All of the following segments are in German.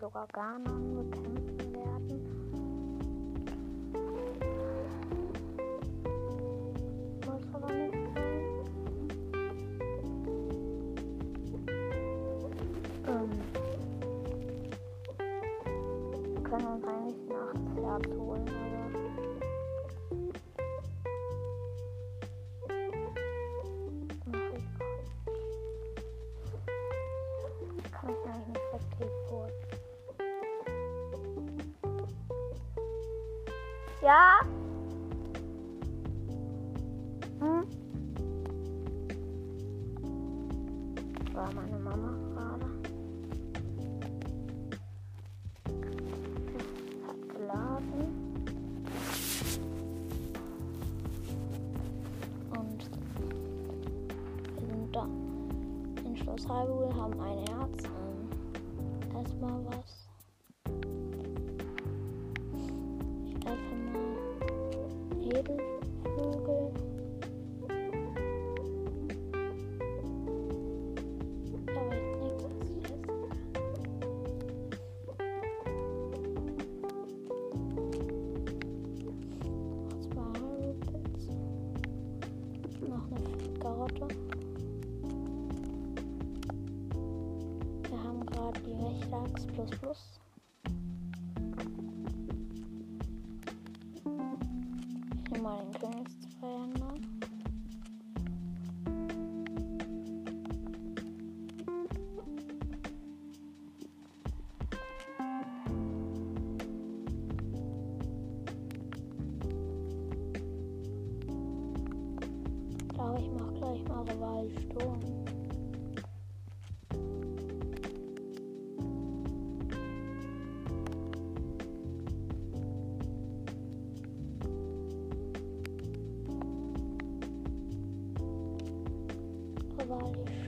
will look around with him. Schreibungen haben eine Clarks plus plus. Hier mal den Königszweihänder.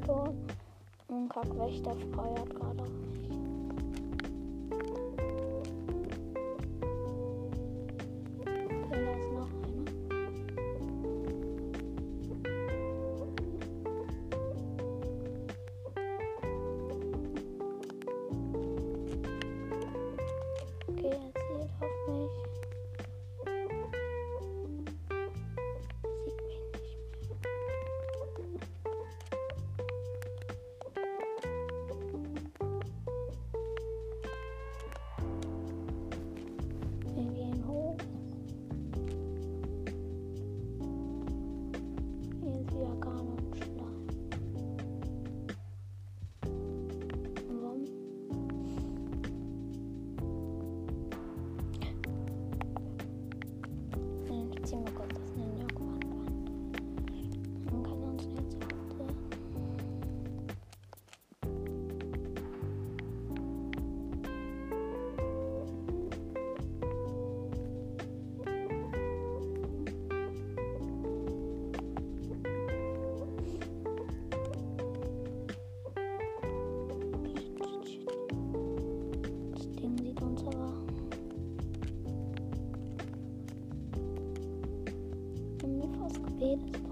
Sturm. Und Kackwächter feuert gerade auf mich. Peters.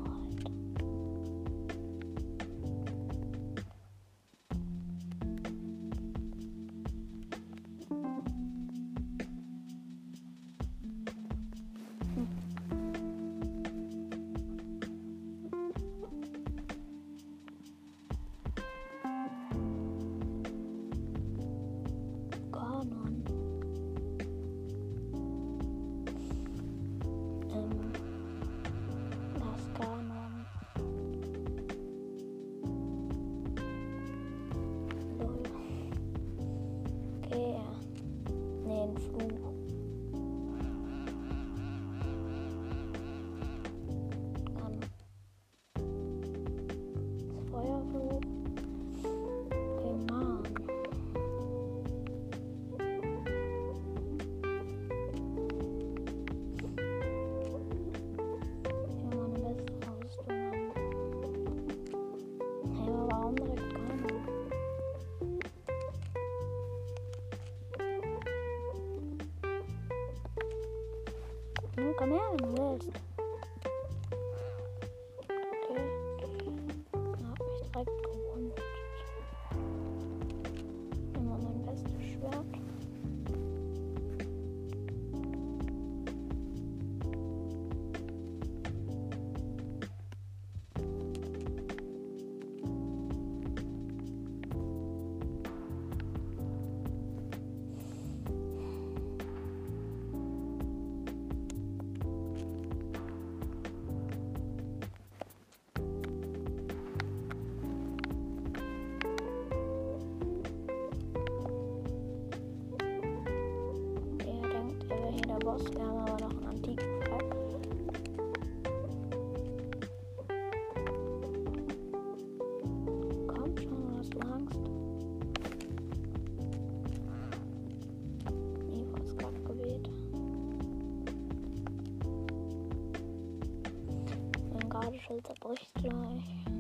Come out and live. Marszalta pościąć.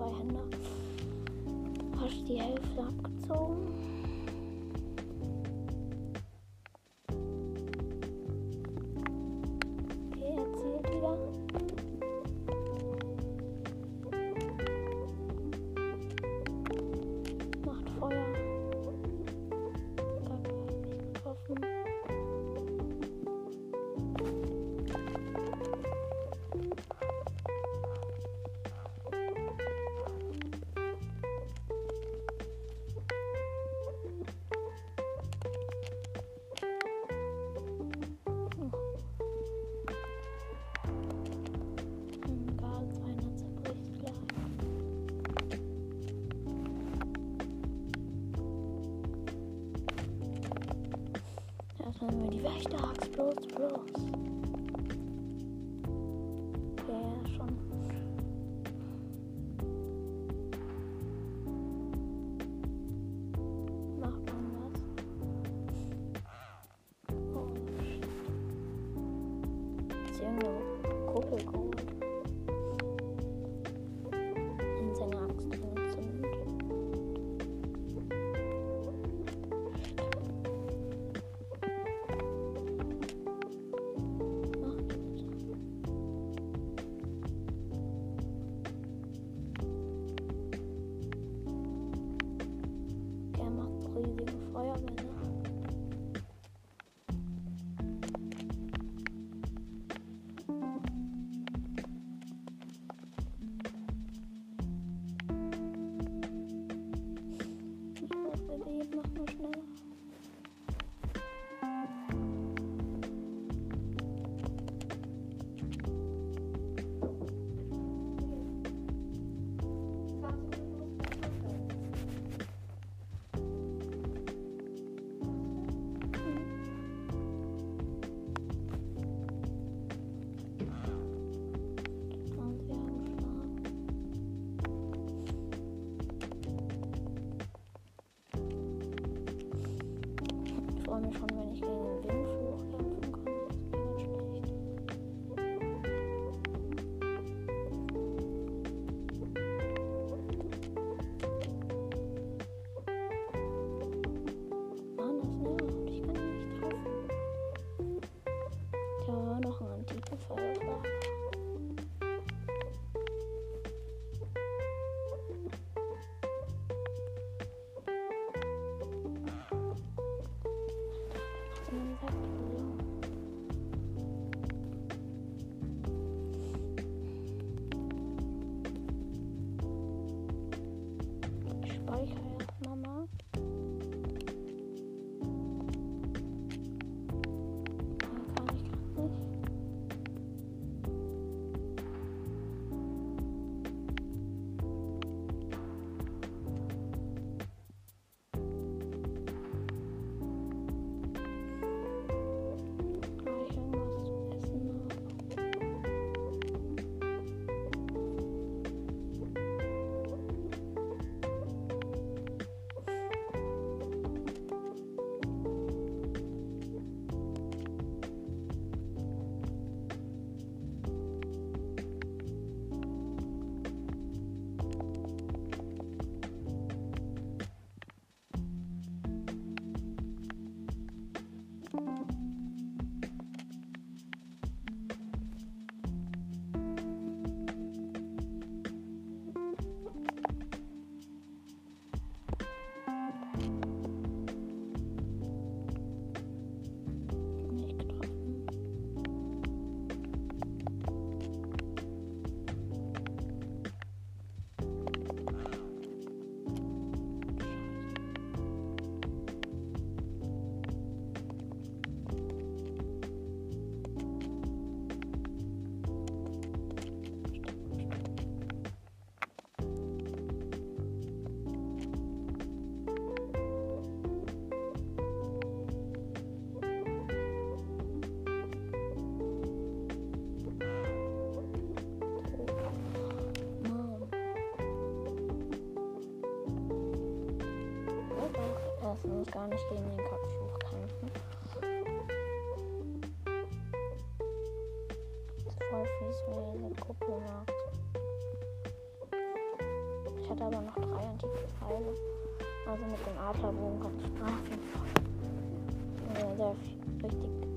zwei Hände. Fast die Hälfte abgezogen. Wächter Bros Bros. Gar nicht gegen den Kopftuch kämpfen. Voll fies, wenn diese Kuppel mag. Ich hatte aber noch drei antike Pfeile. Also mit dem Adlerbogen kann ich auf jeden Fall sehr, sehr richtig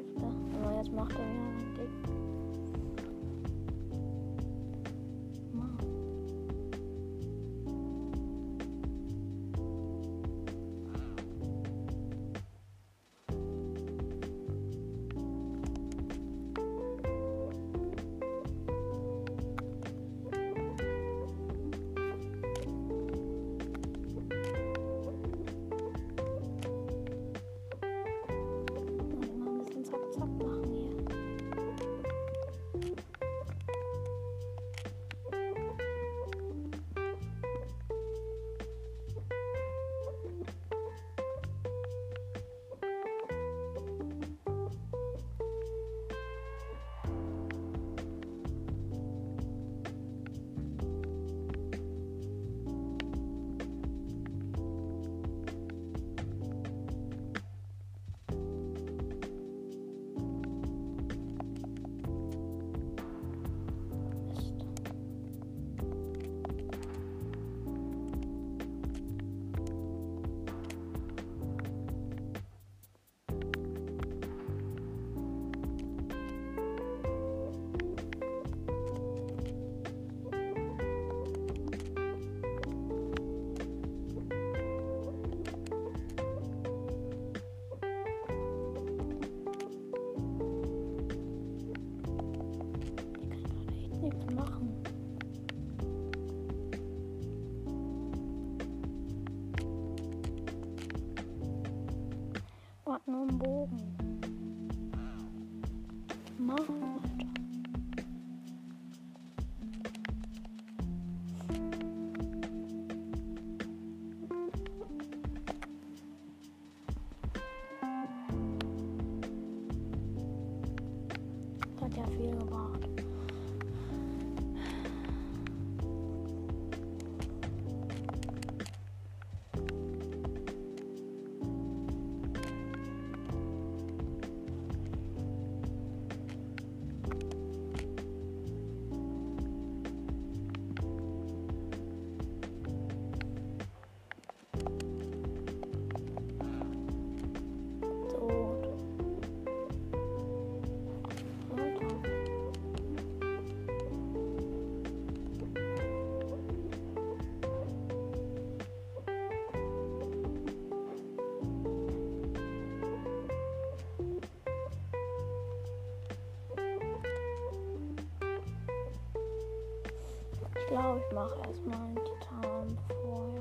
Hälfte. Aber jetzt macht er wieder glaube, ich mache erstmal einen Titan vorher.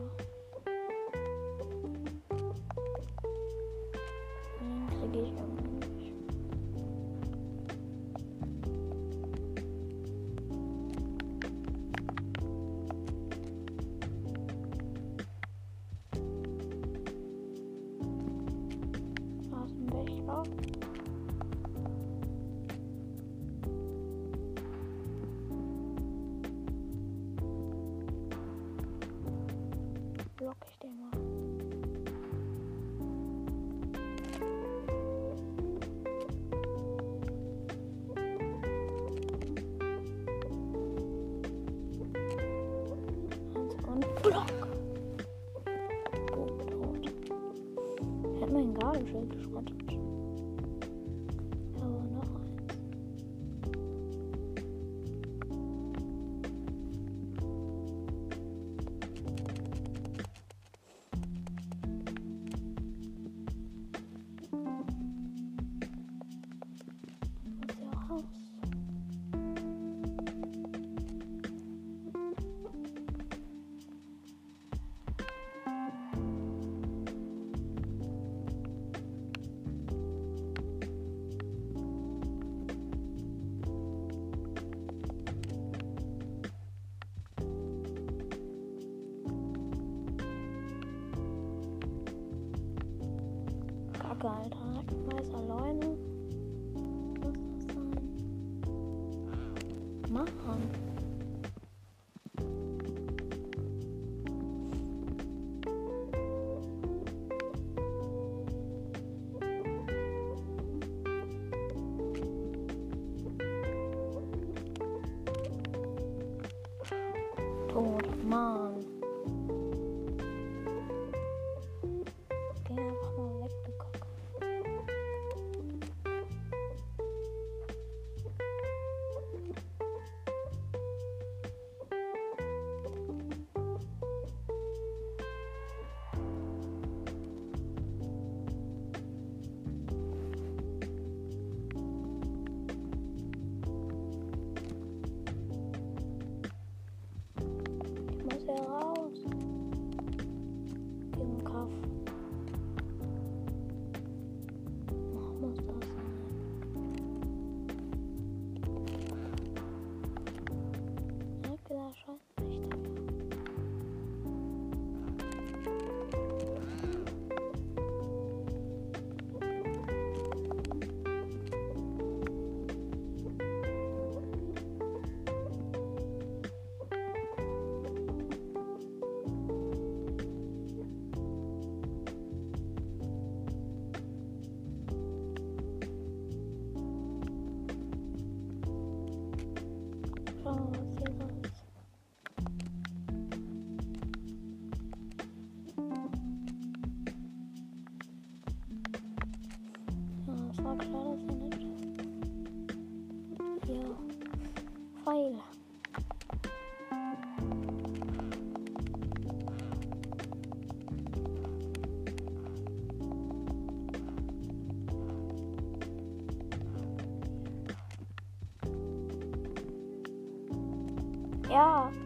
Englisch konnte. Kacke, Alter. Ich weiß alleine. Muss das sein? Machen. Yeah.